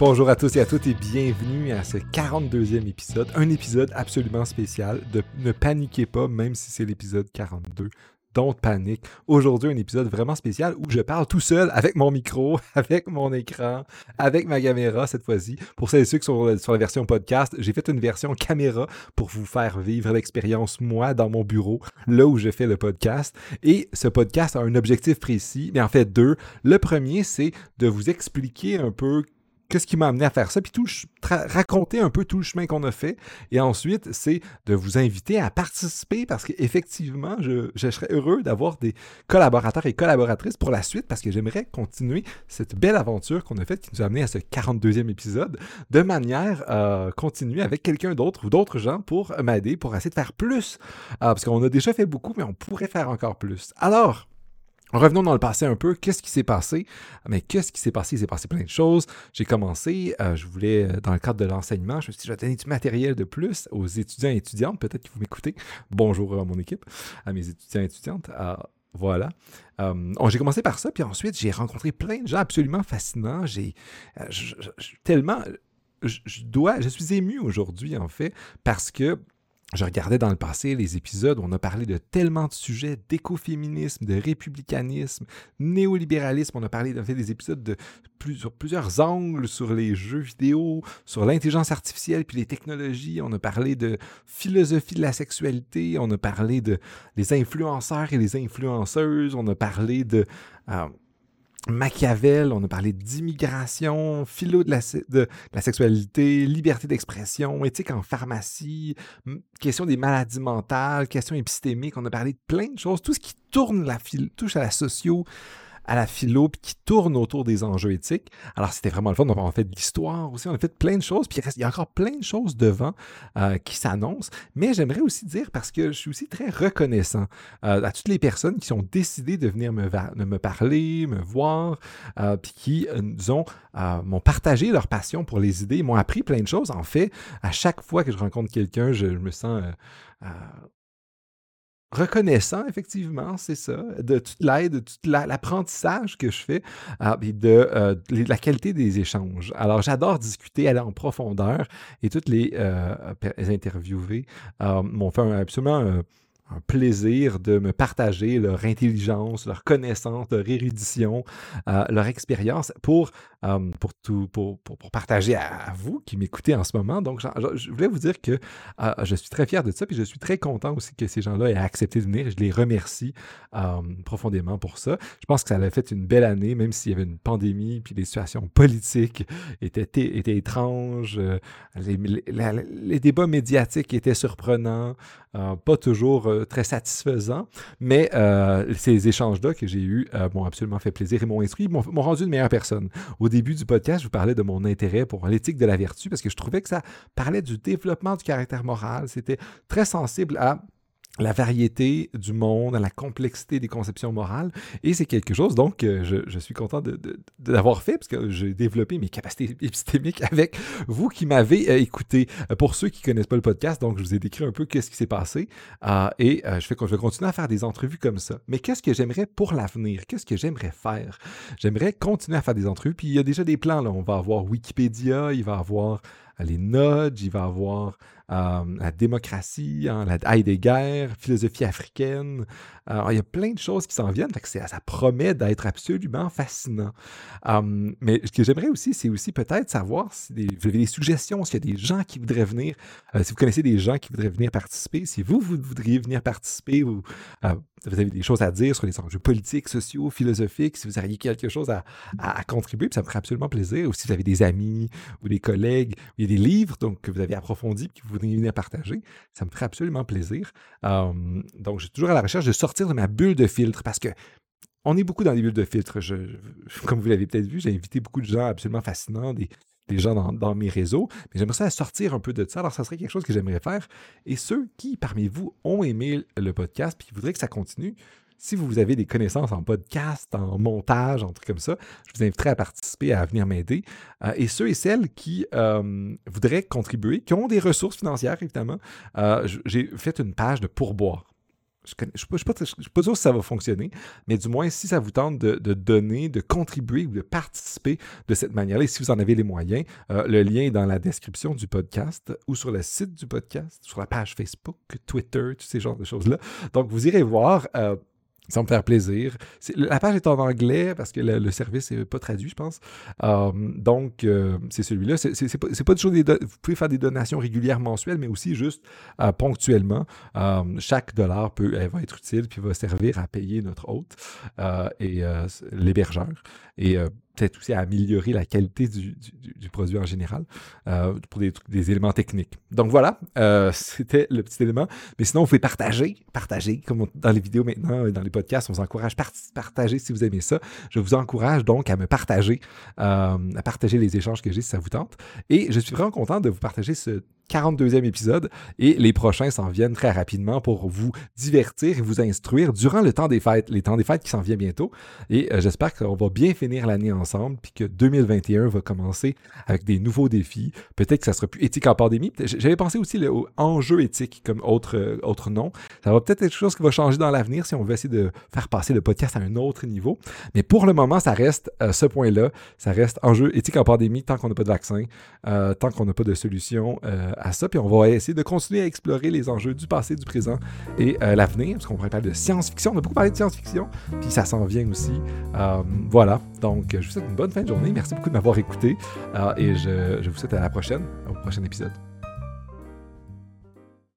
Bonjour à tous et à toutes et bienvenue à ce 42e épisode, un épisode absolument spécial. De, ne paniquez pas, même si c'est l'épisode 42. Don't panique. Aujourd'hui, un épisode vraiment spécial où je parle tout seul avec mon micro, avec mon écran, avec ma caméra cette fois-ci. Pour celles et ceux qui sont sur la version podcast, j'ai fait une version caméra pour vous faire vivre l'expérience, moi, dans mon bureau, là où je fais le podcast. Et ce podcast a un objectif précis, mais en fait deux. Le premier, c'est de vous expliquer un peu qu'est-ce qui m'a amené à faire ça, puis tout, raconter un peu tout le chemin qu'on a fait. Et ensuite, c'est de vous inviter à participer parce qu'effectivement, je, je serais heureux d'avoir des collaborateurs et collaboratrices pour la suite parce que j'aimerais continuer cette belle aventure qu'on a faite qui nous a amené à ce 42e épisode de manière euh, continue avec quelqu'un d'autre ou d'autres gens pour m'aider, pour essayer de faire plus. Euh, parce qu'on a déjà fait beaucoup, mais on pourrait faire encore plus. Alors, Revenons dans le passé un peu. Qu'est-ce qui s'est passé? Mais qu'est-ce qui s'est passé? Il s'est passé plein de choses. J'ai commencé, euh, je voulais, euh, dans le cadre de l'enseignement, je me suis dit, je vais donner du matériel de plus aux étudiants et étudiantes. Peut-être que vous m'écoutez. Bonjour à mon équipe, à mes étudiants et étudiantes. Ah, voilà. Euh, j'ai commencé par ça, puis ensuite, j'ai rencontré plein de gens absolument fascinants. J'ai tellement. je dois, je suis ému aujourd'hui, en fait, parce que je regardais dans le passé les épisodes où on a parlé de tellement de sujets, d'écoféminisme, de républicanisme, néolibéralisme. On a parlé fait, des épisodes de plusieurs angles sur les jeux vidéo, sur l'intelligence artificielle puis les technologies. On a parlé de philosophie de la sexualité. On a parlé de les influenceurs et les influenceuses. On a parlé de euh, Machiavel, on a parlé d'immigration, philo de la, sexualité, liberté d'expression, éthique en pharmacie, question des maladies mentales, question épistémique, on a parlé de plein de choses, tout ce qui tourne la touche à la socio, à la philo, puis qui tourne autour des enjeux éthiques. Alors, c'était vraiment le fun. On a fait de l'histoire aussi, on a fait plein de choses, puis il y a encore plein de choses devant euh, qui s'annoncent. Mais j'aimerais aussi dire, parce que je suis aussi très reconnaissant euh, à toutes les personnes qui ont décidé de venir me, me parler, me voir, euh, puis qui, disons, m'ont partagé leur passion pour les idées, m'ont appris plein de choses. En fait, à chaque fois que je rencontre quelqu'un, je, me sens reconnaissant, effectivement, c'est ça, de toute l'aide, de tout l'apprentissage que je fais ah, et de, euh, la qualité des échanges. Alors, j'adore discuter, aller en profondeur et toutes les, euh, interviewés euh, m'ont fait absolument un plaisir de me partager leur intelligence, leur connaissance, leur érudition, euh, leur expérience pour, euh, pour, tout, pour, pour, partager à, vous qui m'écoutez en ce moment. Donc, je, voulais vous dire que euh, je suis très fier de ça, puis je suis très content aussi que ces gens-là aient accepté de venir. Je les remercie profondément pour ça. Je pense que ça a fait une belle année, même s'il y avait une pandémie, puis les situations politiques étaient, étaient étranges, les, les, débats médiatiques étaient surprenants, pas toujours très satisfaisant. Mais euh, ces échanges-là que j'ai eus euh, m'ont absolument fait plaisir et m'ont instruit, m'ont rendu une meilleure personne. Au début du podcast, je vous parlais de mon intérêt pour l'éthique de la vertu parce que je trouvais que ça parlait du développement du caractère moral. C'était très sensible à la variété du monde, la complexité des conceptions morales. Et c'est quelque chose, donc, je, suis content d'avoir de, fait, parce que j'ai développé mes capacités épistémiques avec vous qui m'avez euh, écouté. Euh, pour ceux qui ne connaissent pas le podcast, donc, je vous ai décrit un peu qu'est-ce qui s'est passé. Euh, et je, fais, je vais continuer à faire des entrevues comme ça. Mais qu'est-ce que j'aimerais pour l'avenir? Qu'est-ce que j'aimerais faire? J'aimerais continuer à faire des entrevues. Puis il y a déjà des plans, là. On va avoir Wikipédia, il va avoir les nudges, il va avoir euh, la démocratie, hein, la philosophie africaine. Alors, il y a plein de choses qui s'en viennent. ça promet d'être absolument fascinant. Hum, mais ce que j'aimerais aussi, c'est aussi peut-être savoir si vous avez des suggestions, s'il y a des gens qui voudraient venir, euh, si vous connaissez des gens qui voudraient venir participer, si vous, vous voudriez venir participer ou euh, vous avez des choses à dire sur les enjeux politiques, sociaux, philosophiques, si vous aviez quelque chose à, contribuer, ça me ferait absolument plaisir. Ou si vous avez des amis ou des collègues, ou il y a des livres donc, que vous avez approfondis que vous voudriez venir partager, ça me ferait absolument plaisir. Hum, donc, je suis toujours à la recherche de sortir de ma bulle de filtre parce que on est beaucoup dans les bulles de filtre. comme vous l'avez peut-être vu, j'ai invité beaucoup de gens absolument fascinants, des, gens dans, mes réseaux, mais j'aimerais ça sortir un peu de ça. Alors, ça serait quelque chose que j'aimerais faire. Et ceux qui, parmi vous, ont aimé le podcast puis voudraient que ça continue, si vous avez des connaissances en podcast, en montage, en trucs comme ça, je vous inviterai à participer, à venir m'aider. Euh, et ceux et celles qui euh, voudraient contribuer, qui ont des ressources financières, évidemment, euh, j'ai fait une page de pourboire je ne suis, pas sûr si ça va fonctionner, mais du moins, si ça vous tente de, donner, de contribuer ou de participer de cette manière-là, si vous en avez les moyens, euh, le lien est dans la description du podcast ou sur le site du podcast, sur la page Facebook, Twitter, tous ces genres de choses-là. Donc, vous irez voir. Euh, ça me faire plaisir. La page est en anglais parce que le, service n'est pas traduit, je pense. Euh, donc, euh, c'est celui-là. C'est pas. Vous pouvez faire des donations régulières mensuelles, mais aussi juste euh, ponctuellement. chaque dollar peut va être utile puis va servir à payer notre hôte et l'hébergeur. Et peut-être aussi à améliorer la qualité du, produit en général euh, pour des, éléments techniques. Donc voilà, euh, c'était le petit élément. Mais sinon, vous pouvez partager, partager, comme dans les vidéos maintenant, dans les podcasts, on vous encourage à partager si vous aimez ça. Je vous encourage donc à me partager, euh, à partager les échanges que j'ai si ça vous tente. Et je suis vraiment content de vous partager ce 42e épisode et les prochains s'en viennent très rapidement pour vous divertir et vous instruire durant le temps des fêtes, les temps des fêtes qui s'en viennent bientôt. Et euh, j'espère qu'on va bien finir l'année ensemble puis que 2021 va commencer avec des nouveaux défis. Peut-être que ça sera plus éthique en pandémie. J'avais pensé aussi au enjeu éthique comme autre, euh, autre nom. Ça va peut-être être quelque chose qui va changer dans l'avenir si on veut essayer de faire passer le podcast à un autre niveau. Mais pour le moment, ça reste euh, ce point-là. Ça reste enjeu éthique en pandémie tant qu'on n'a pas de vaccin, tant qu'on n'a pas de solution à ça, puis on va essayer de continuer à explorer les enjeux du passé, du présent et euh, l'avenir, parce qu'on parler de science-fiction. On a beaucoup parlé de science-fiction, puis ça s'en vient aussi. Euh, voilà, donc je vous souhaite une bonne fin de journée. Merci beaucoup de m'avoir écouté euh, et je, je vous souhaite à la prochaine, au prochain épisode.